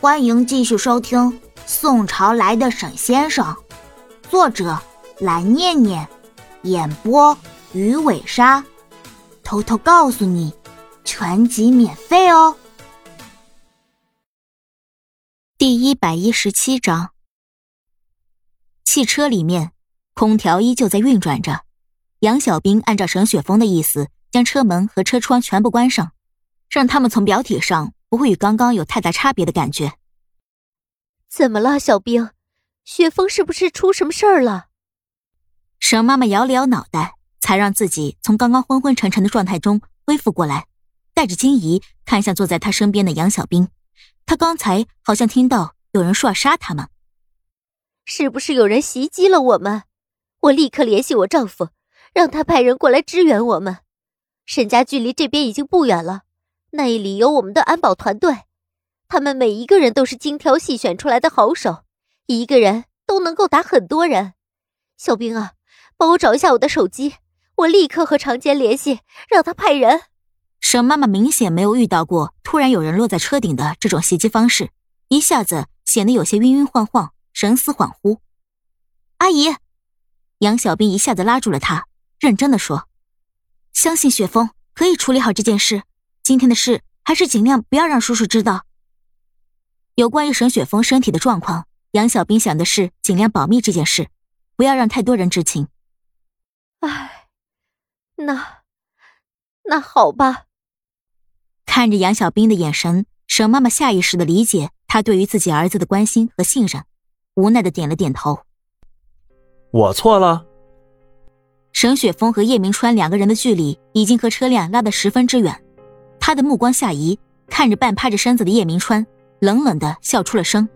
欢迎继续收听《宋朝来的沈先生》，作者蓝念念，演播鱼尾鲨。偷偷告诉你，全集免费哦。第一百一十七章，汽车里面，空调依旧在运转着。杨小兵按照沈雪峰的意思，将车门和车窗全部关上，让他们从表体上。不会与刚刚有太大差别的感觉。怎么了，小兵？雪峰是不是出什么事儿了？沈妈妈摇了摇脑袋，才让自己从刚刚昏昏沉沉的状态中恢复过来，带着惊疑看向坐在他身边的杨小兵。他刚才好像听到有人说要杀他们，是不是有人袭击了我们？我立刻联系我丈夫，让他派人过来支援我们。沈家距离这边已经不远了。那里有我们的安保团队，他们每一个人都是精挑细选出来的好手，一个人都能够打很多人。小兵啊，帮我找一下我的手机，我立刻和长坚联系，让他派人。沈妈妈明显没有遇到过突然有人落在车顶的这种袭击方式，一下子显得有些晕晕晃晃，神思恍惚。阿姨，杨小兵一下子拉住了她，认真的说：“相信雪峰可以处理好这件事。”今天的事还是尽量不要让叔叔知道。有关于沈雪峰身体的状况，杨小兵想的是尽量保密这件事，不要让太多人知情。唉，那那好吧。看着杨小兵的眼神，沈妈妈下意识的理解他对于自己儿子的关心和信任，无奈的点了点头。我错了。沈雪峰和叶明川两个人的距离已经和车辆拉得十分之远。他的目光下移，看着半趴着身子的叶明川，冷冷的笑出了声。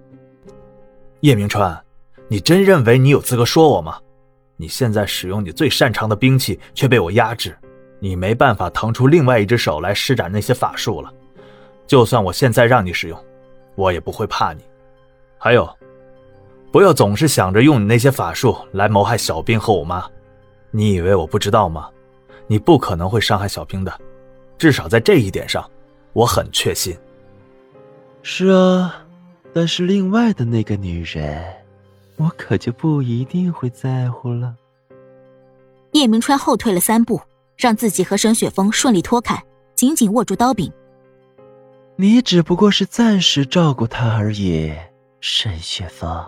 叶明川，你真认为你有资格说我吗？你现在使用你最擅长的兵器，却被我压制，你没办法腾出另外一只手来施展那些法术了。就算我现在让你使用，我也不会怕你。还有，不要总是想着用你那些法术来谋害小兵和我妈。你以为我不知道吗？你不可能会伤害小兵的。至少在这一点上，我很确信。是啊，但是另外的那个女人，我可就不一定会在乎了。叶明川后退了三步，让自己和沈雪峰顺利脱开，紧紧握住刀柄。你只不过是暂时照顾他而已，沈雪峰，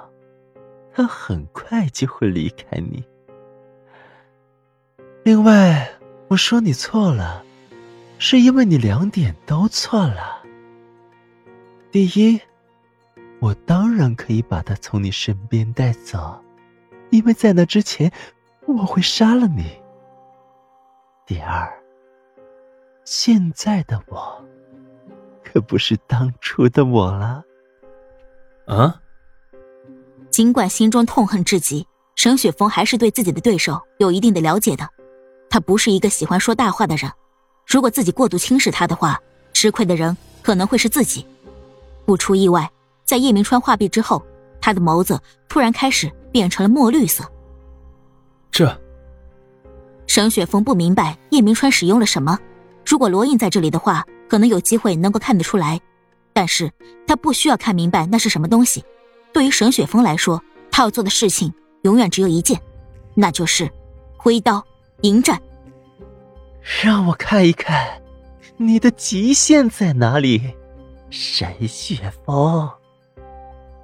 他很快就会离开你。另外，我说你错了。是因为你两点都错了。第一，我当然可以把他从你身边带走，因为在那之前我会杀了你。第二，现在的我可不是当初的我了。啊！尽管心中痛恨至极，沈雪峰还是对自己的对手有一定的了解的。他不是一个喜欢说大话的人。如果自己过度轻视他的话，吃亏的人可能会是自己。不出意外，在叶明川画壁之后，他的眸子突然开始变成了墨绿色。这，沈雪峰不明白叶明川使用了什么。如果罗印在这里的话，可能有机会能够看得出来。但是他不需要看明白那是什么东西。对于沈雪峰来说，他要做的事情永远只有一件，那就是挥刀迎战。让我看一看，你的极限在哪里，沈雪峰。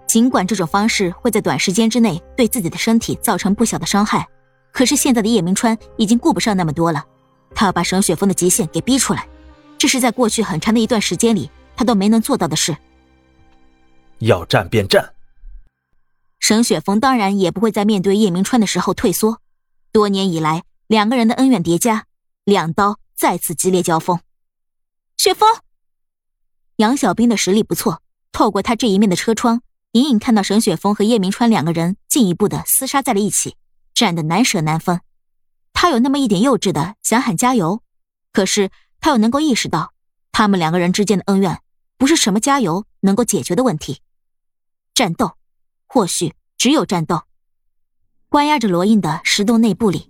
尽管这种方式会在短时间之内对自己的身体造成不小的伤害，可是现在的叶明川已经顾不上那么多了，他要把沈雪峰的极限给逼出来，这是在过去很长的一段时间里他都没能做到的事。要战便战。沈雪峰当然也不会在面对叶明川的时候退缩，多年以来两个人的恩怨叠加。两刀再次激烈交锋，雪峰，杨小兵的实力不错。透过他这一面的车窗，隐隐看到沈雪峰和叶明川两个人进一步的厮杀在了一起，战得难舍难分。他有那么一点幼稚的想喊加油，可是他又能够意识到，他们两个人之间的恩怨不是什么加油能够解决的问题。战斗，或许只有战斗。关押着罗印的石洞内部里。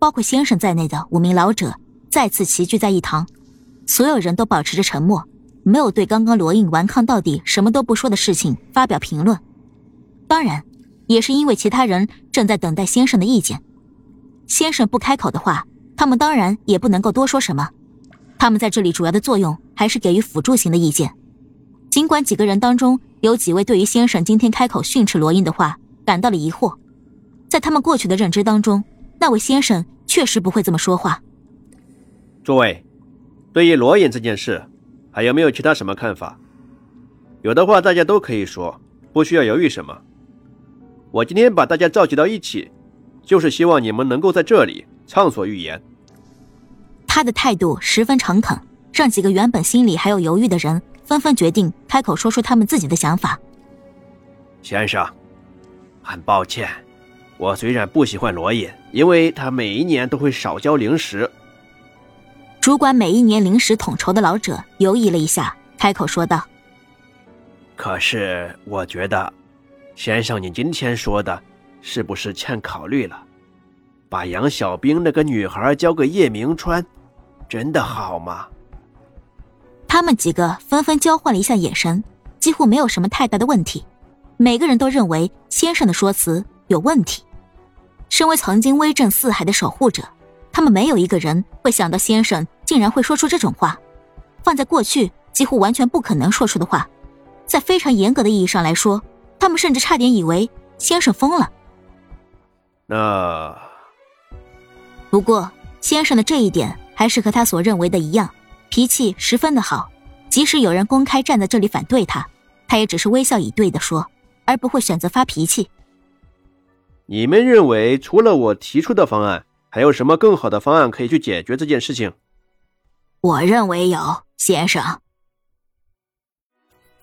包括先生在内的五名老者再次齐聚在一堂，所有人都保持着沉默，没有对刚刚罗印顽抗到底、什么都不说的事情发表评论。当然，也是因为其他人正在等待先生的意见。先生不开口的话，他们当然也不能够多说什么。他们在这里主要的作用还是给予辅助型的意见。尽管几个人当中有几位对于先生今天开口训斥罗印的话感到了疑惑，在他们过去的认知当中，那位先生确实不会这么说话。诸位，对于罗印这件事，还有没有其他什么看法？有的话，大家都可以说，不需要犹豫什么。我今天把大家召集到一起，就是希望你们能够在这里畅所欲言。他的态度十分诚恳，让几个原本心里还有犹豫的人纷纷决定开口说出他们自己的想法。先生，很抱歉，我虽然不喜欢罗隐，因为他每一年都会少交零食。主管每一年零食统筹的老者犹豫了一下，开口说道：“可是我觉得，先生，你今天说的，是不是欠考虑了？把杨小兵那个女孩交给叶明川，真的好吗？”他们几个纷纷交换了一下眼神，几乎没有什么太大的问题。每个人都认为先生的说辞有问题。身为曾经威震四海的守护者。他们没有一个人会想到先生竟然会说出这种话，放在过去几乎完全不可能说出的话，在非常严格的意义上来说，他们甚至差点以为先生疯了。那不过先生的这一点还是和他所认为的一样，脾气十分的好，即使有人公开站在这里反对他，他也只是微笑以对的说，而不会选择发脾气。你们认为除了我提出的方案？还有什么更好的方案可以去解决这件事情？我认为有，先生。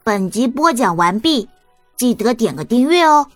本集播讲完毕，记得点个订阅哦。